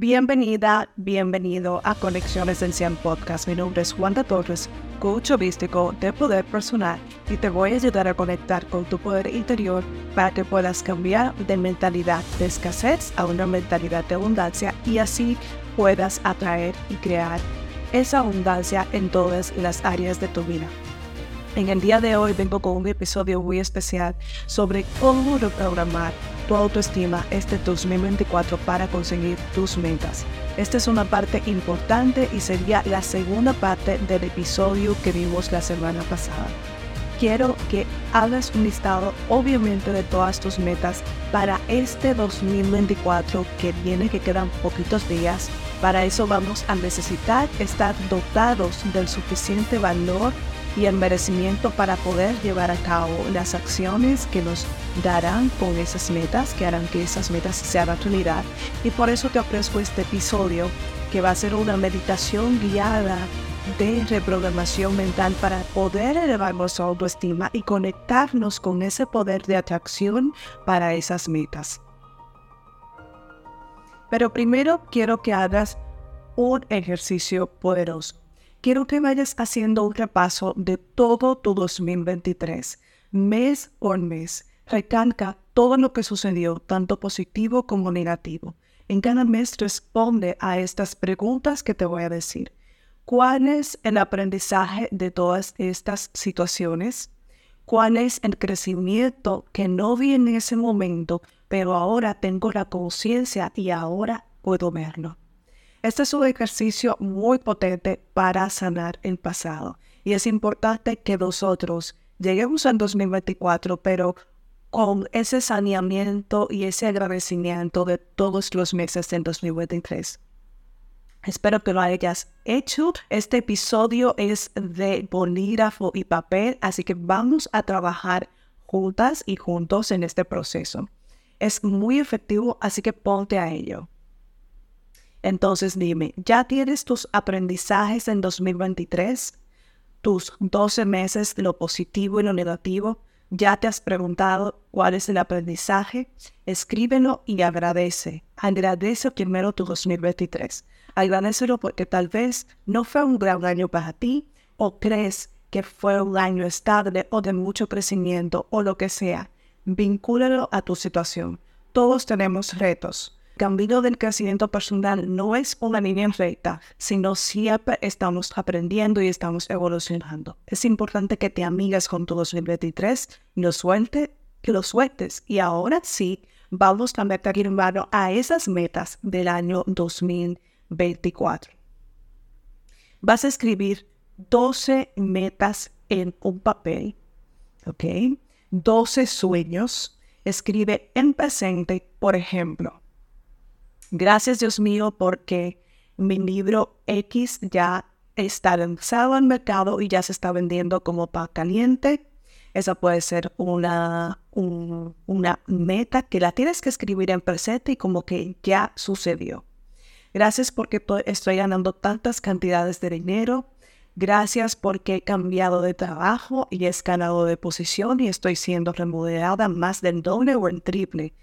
Bienvenida, bienvenido a Conexión Esencial Podcast. Mi nombre es Wanda Torres, coach holístico de poder personal y te voy a ayudar a conectar con tu poder interior para que puedas cambiar de mentalidad de escasez a una mentalidad de abundancia y así puedas atraer y crear esa abundancia en todas las áreas de tu vida. En el día de hoy vengo con un episodio muy especial sobre cómo reprogramar tu autoestima este 2024 para conseguir tus metas. Esta es una parte importante y sería la segunda parte del episodio que vimos la semana pasada. Quiero que hagas un listado obviamente de todas tus metas para este 2024 que viene, que quedan poquitos días. Para eso vamos a necesitar estar dotados del suficiente valor y el merecimiento para poder llevar a cabo las acciones que nos darán con esas metas, que harán que esas metas sean realidad. Y por eso te ofrezco este episodio que va a ser una meditación guiada de reprogramación mental para poder elevar nuestra autoestima y conectarnos con ese poder de atracción para esas metas. Pero primero quiero que hagas un ejercicio poderoso quiero que vayas haciendo un repaso de todo tu 2023, mes por mes. Recalca todo lo que sucedió, tanto positivo como negativo. En cada mes responde a estas preguntas que te voy a decir. ¿Cuál es el aprendizaje de todas estas situaciones? ¿Cuál es el crecimiento que no vi en ese momento, pero ahora tengo la conciencia y ahora puedo verlo? Este es un ejercicio muy potente para sanar el pasado y es importante que nosotros lleguemos al 2024, pero con ese saneamiento y ese agradecimiento de todos los meses del 2023. Espero que lo hayas hecho. Este episodio es de bolígrafo y papel, así que vamos a trabajar juntas y juntos en este proceso. Es muy efectivo, así que ponte a ello. Entonces dime, ¿ya tienes tus aprendizajes en 2023? ¿Tus 12 meses, lo positivo y lo negativo? ¿Ya te has preguntado cuál es el aprendizaje? Escríbelo y agradece. Agradece primero tu 2023. Agradecelo porque tal vez no fue un gran año para ti o crees que fue un año estable o de mucho crecimiento o lo que sea. Vincúlalo a tu situación. Todos tenemos retos camino del crecimiento personal no es una línea recta, sino siempre estamos aprendiendo y estamos evolucionando. Es importante que te amigas con tu 2023, lo suelte, que lo sueltes. Y ahora sí, vamos a meter mano a esas metas del año 2024. Vas a escribir 12 metas en un papel, ¿ok? 12 sueños. Escribe en presente, por ejemplo, Gracias Dios mío porque mi libro X ya está lanzado al mercado y ya se está vendiendo como pan caliente. Esa puede ser una, una meta que la tienes que escribir en presente y como que ya sucedió. Gracias porque estoy ganando tantas cantidades de dinero. Gracias porque he cambiado de trabajo y he escalado de posición y estoy siendo remunerada más del doble o el triple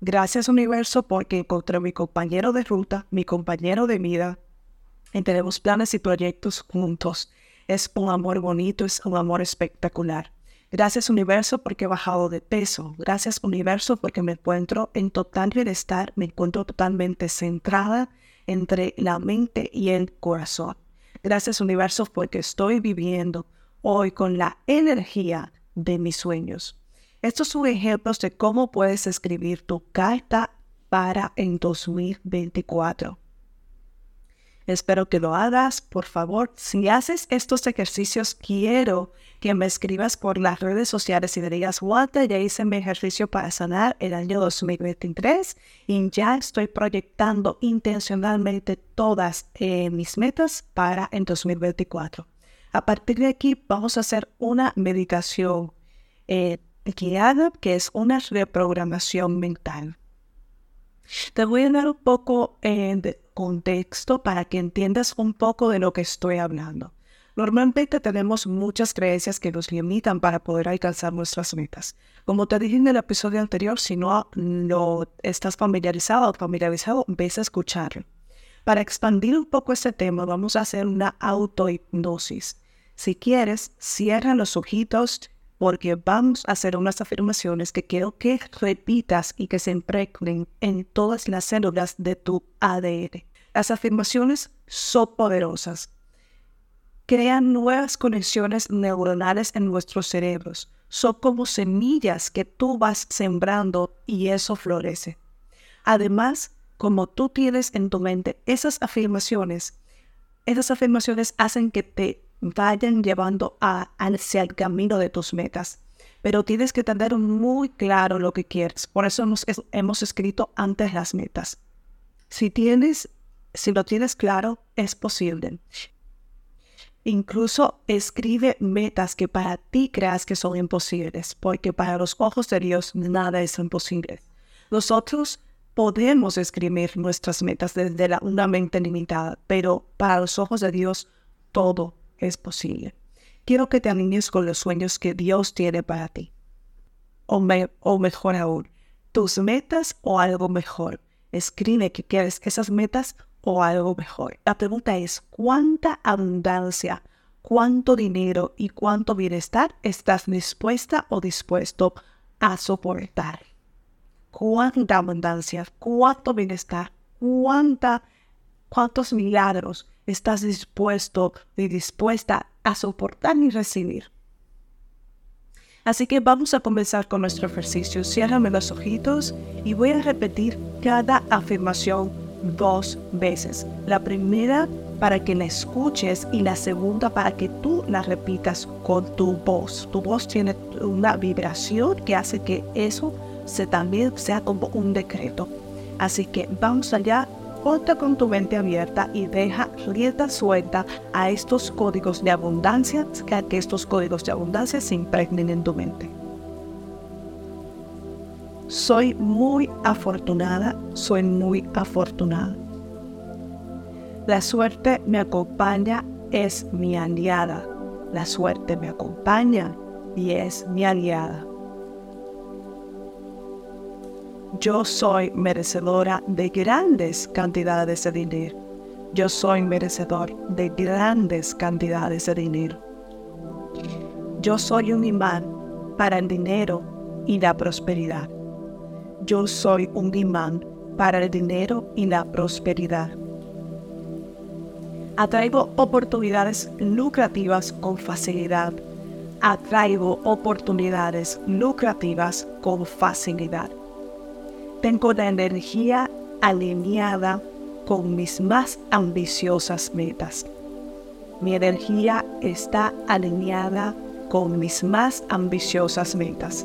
Gracias universo porque encontré mi compañero de ruta, mi compañero de vida y planes y proyectos juntos. Es un amor bonito, es un amor espectacular. Gracias universo porque he bajado de peso. Gracias universo porque me encuentro en total bienestar, me encuentro totalmente centrada entre la mente y el corazón. Gracias universo porque estoy viviendo hoy con la energía de mis sueños. Estos son ejemplos de cómo puedes escribir tu carta para en 2024. Espero que lo hagas, por favor. Si haces estos ejercicios, quiero que me escribas por las redes sociales y me digas, Walter, ya hice mi ejercicio para sanar el año 2023 y ya estoy proyectando intencionalmente todas eh, mis metas para en 2024. A partir de aquí vamos a hacer una meditación eh, que es una reprogramación mental. Te voy a dar un poco eh, de contexto para que entiendas un poco de lo que estoy hablando. Normalmente tenemos muchas creencias que nos limitan para poder alcanzar nuestras metas. Como te dije en el episodio anterior, si no lo estás familiarizado o familiarizado, ves a escucharlo. Para expandir un poco este tema, vamos a hacer una autohipnosis. Si quieres, cierra los ojitos porque vamos a hacer unas afirmaciones que quiero que repitas y que se impregnen en todas las células de tu ADN. Las afirmaciones son poderosas. Crean nuevas conexiones neuronales en nuestros cerebros. Son como semillas que tú vas sembrando y eso florece. Además, como tú tienes en tu mente esas afirmaciones, esas afirmaciones hacen que te vayan llevando a, hacia el camino de tus metas. Pero tienes que tener muy claro lo que quieres. Por eso hemos, escrito antes las metas. Si tienes, si lo tienes claro, es posible. Incluso escribe metas que para ti creas que son imposibles, porque para los ojos de Dios nada es imposible. Nosotros podemos escribir nuestras metas desde la, una mente limitada, pero para los ojos de Dios todo es posible. Quiero que te alinees con los sueños que Dios tiene para ti. O, o mejor aún, tus metas o algo mejor. Escribe que quieres esas metas o algo mejor. La pregunta es, ¿cuánta abundancia, cuánto dinero y cuánto bienestar estás dispuesta o dispuesto a soportar? ¿Cuánta abundancia, cuánto bienestar, cuánta, cuántos milagros estás dispuesto y dispuesta a soportar y recibir. Así que vamos a comenzar con nuestro ejercicio. Ciérrame los ojitos y voy a repetir cada afirmación dos veces. La primera para que la escuches y la segunda para que tú la repitas con tu voz. Tu voz tiene una vibración que hace que eso se también sea como un decreto. Así que vamos allá Ponte con tu mente abierta y deja rienda suelta a estos códigos de abundancia, que estos códigos de abundancia se impregnen en tu mente. Soy muy afortunada, soy muy afortunada. La suerte me acompaña, es mi aliada. La suerte me acompaña y es mi aliada. Yo soy merecedora de grandes cantidades de dinero. Yo soy merecedor de grandes cantidades de dinero. Yo soy un imán para el dinero y la prosperidad. Yo soy un imán para el dinero y la prosperidad. Atraigo oportunidades lucrativas con facilidad. Atraigo oportunidades lucrativas con facilidad. Tengo la energía alineada con mis más ambiciosas metas. Mi energía está alineada con mis más ambiciosas metas.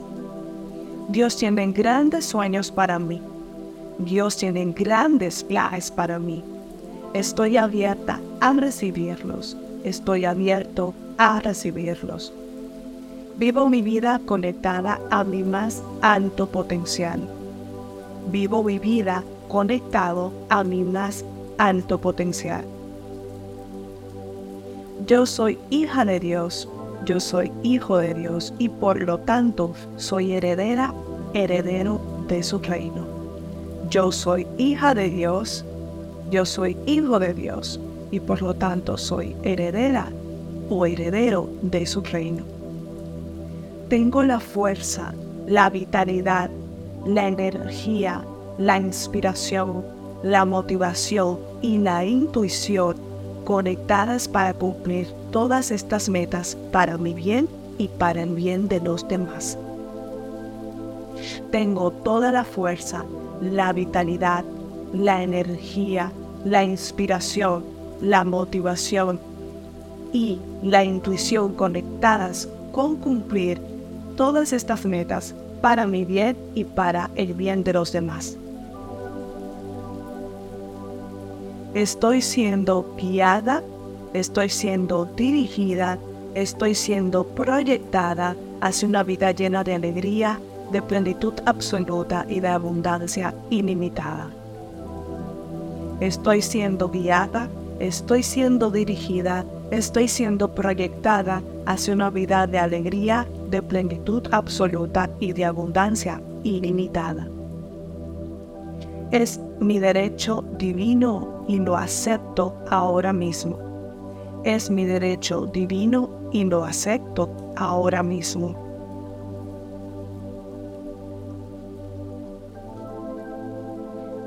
Dios tiene grandes sueños para mí. Dios tiene grandes viajes para mí. Estoy abierta a recibirlos. Estoy abierto a recibirlos. Vivo mi vida conectada a mi más alto potencial vivo mi vida conectado a mi más alto potencial. Yo soy hija de Dios, yo soy hijo de Dios y por lo tanto soy heredera, heredero de su reino. Yo soy hija de Dios, yo soy hijo de Dios y por lo tanto soy heredera o heredero de su reino. Tengo la fuerza, la vitalidad, la energía, la inspiración, la motivación y la intuición conectadas para cumplir todas estas metas para mi bien y para el bien de los demás. Tengo toda la fuerza, la vitalidad, la energía, la inspiración, la motivación y la intuición conectadas con cumplir todas estas metas para mi bien y para el bien de los demás. Estoy siendo guiada, estoy siendo dirigida, estoy siendo proyectada hacia una vida llena de alegría, de plenitud absoluta y de abundancia ilimitada. Estoy siendo guiada, estoy siendo dirigida, estoy siendo proyectada hacia una vida de alegría, de plenitud absoluta y de abundancia ilimitada. Es mi derecho divino y lo acepto ahora mismo. Es mi derecho divino y lo acepto ahora mismo.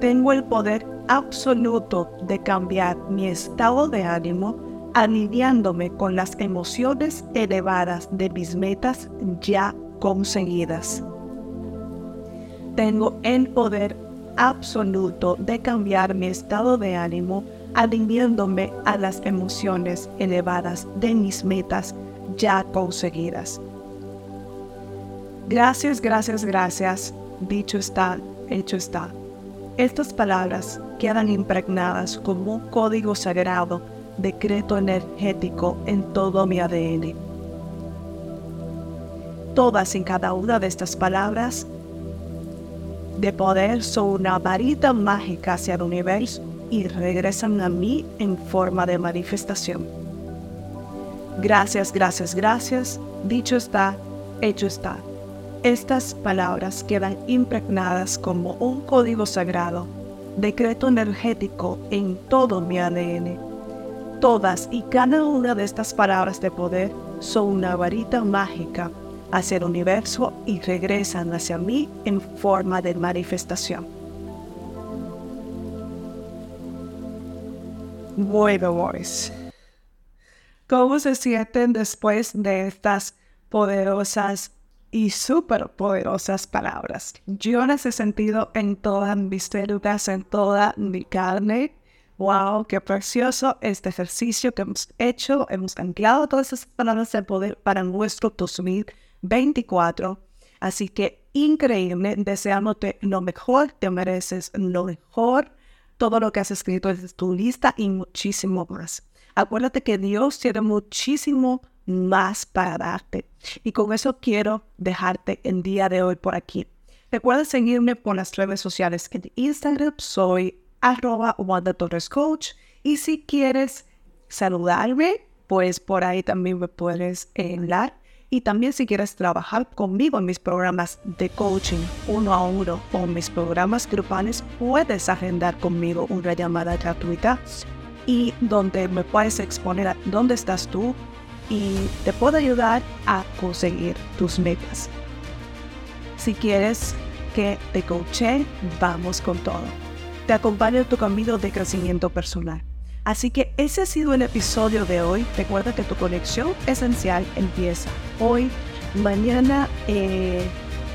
Tengo el poder absoluto de cambiar mi estado de ánimo alineándome con las emociones elevadas de mis metas ya conseguidas. Tengo el poder absoluto de cambiar mi estado de ánimo alineándome a las emociones elevadas de mis metas ya conseguidas. Gracias, gracias, gracias. Dicho está, hecho está. Estas palabras quedan impregnadas como un código sagrado decreto energético en todo mi ADN. Todas y cada una de estas palabras de poder son una varita mágica hacia el universo y regresan a mí en forma de manifestación. Gracias, gracias, gracias. Dicho está, hecho está. Estas palabras quedan impregnadas como un código sagrado, decreto energético en todo mi ADN Todas y cada una de estas palabras de poder son una varita mágica hacia el universo y regresan hacia mí en forma de manifestación. Bueno, boys. ¿Cómo se sienten después de estas poderosas y súper poderosas palabras? Yo las he sentido en todas mis células, en toda mi carne wow, qué precioso este ejercicio que hemos hecho. Hemos anclado todas esas palabras de poder para nuestro 2024. Así que increíble, deseándote lo mejor, te mereces lo mejor. Todo lo que has escrito es tu lista y muchísimo más. Acuérdate que Dios tiene muchísimo más para darte. Y con eso quiero dejarte el día de hoy por aquí. Recuerda seguirme por las redes sociales. En Instagram soy arroba Wanda Torres Coach. Y si quieres saludarme, pues por ahí también me puedes hablar. Y también si quieres trabajar conmigo en mis programas de coaching uno a uno o mis programas grupales, puedes agendar conmigo una llamada gratuita y donde me puedes exponer a dónde estás tú y te puedo ayudar a conseguir tus metas. Si quieres que te coache, vamos con todo te acompaña en tu camino de crecimiento personal. Así que ese ha sido el episodio de hoy. Recuerda que tu conexión esencial empieza hoy, mañana, eh,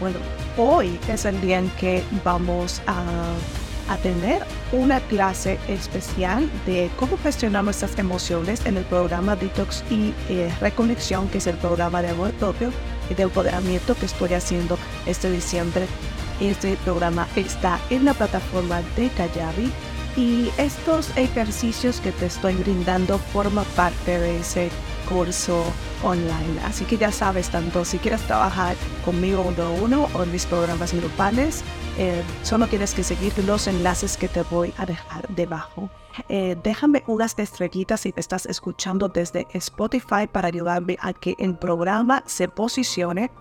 bueno, hoy es el día en que vamos a, tener una clase especial de cómo gestionar nuestras emociones en el programa Detox y eh, Reconexión, que es el programa de amor propio y de empoderamiento que estoy haciendo este diciembre este programa está en la plataforma de Kayabi y estos ejercicios que te estoy brindando forman parte de ese curso online. Así que ya sabes, tanto si quieres trabajar conmigo uno a uno o en mis programas grupales, eh, solo tienes que seguir los enlaces que te voy a dejar debajo. Eh, déjame unas estrellitas si te estás escuchando desde Spotify para ayudarme a que el programa se posicione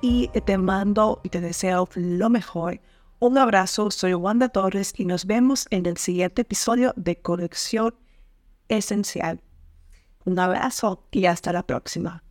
y te mando y te deseo lo mejor. Un abrazo, soy Wanda Torres y nos vemos en el siguiente episodio de Conexión Esencial. Un abrazo y hasta la próxima.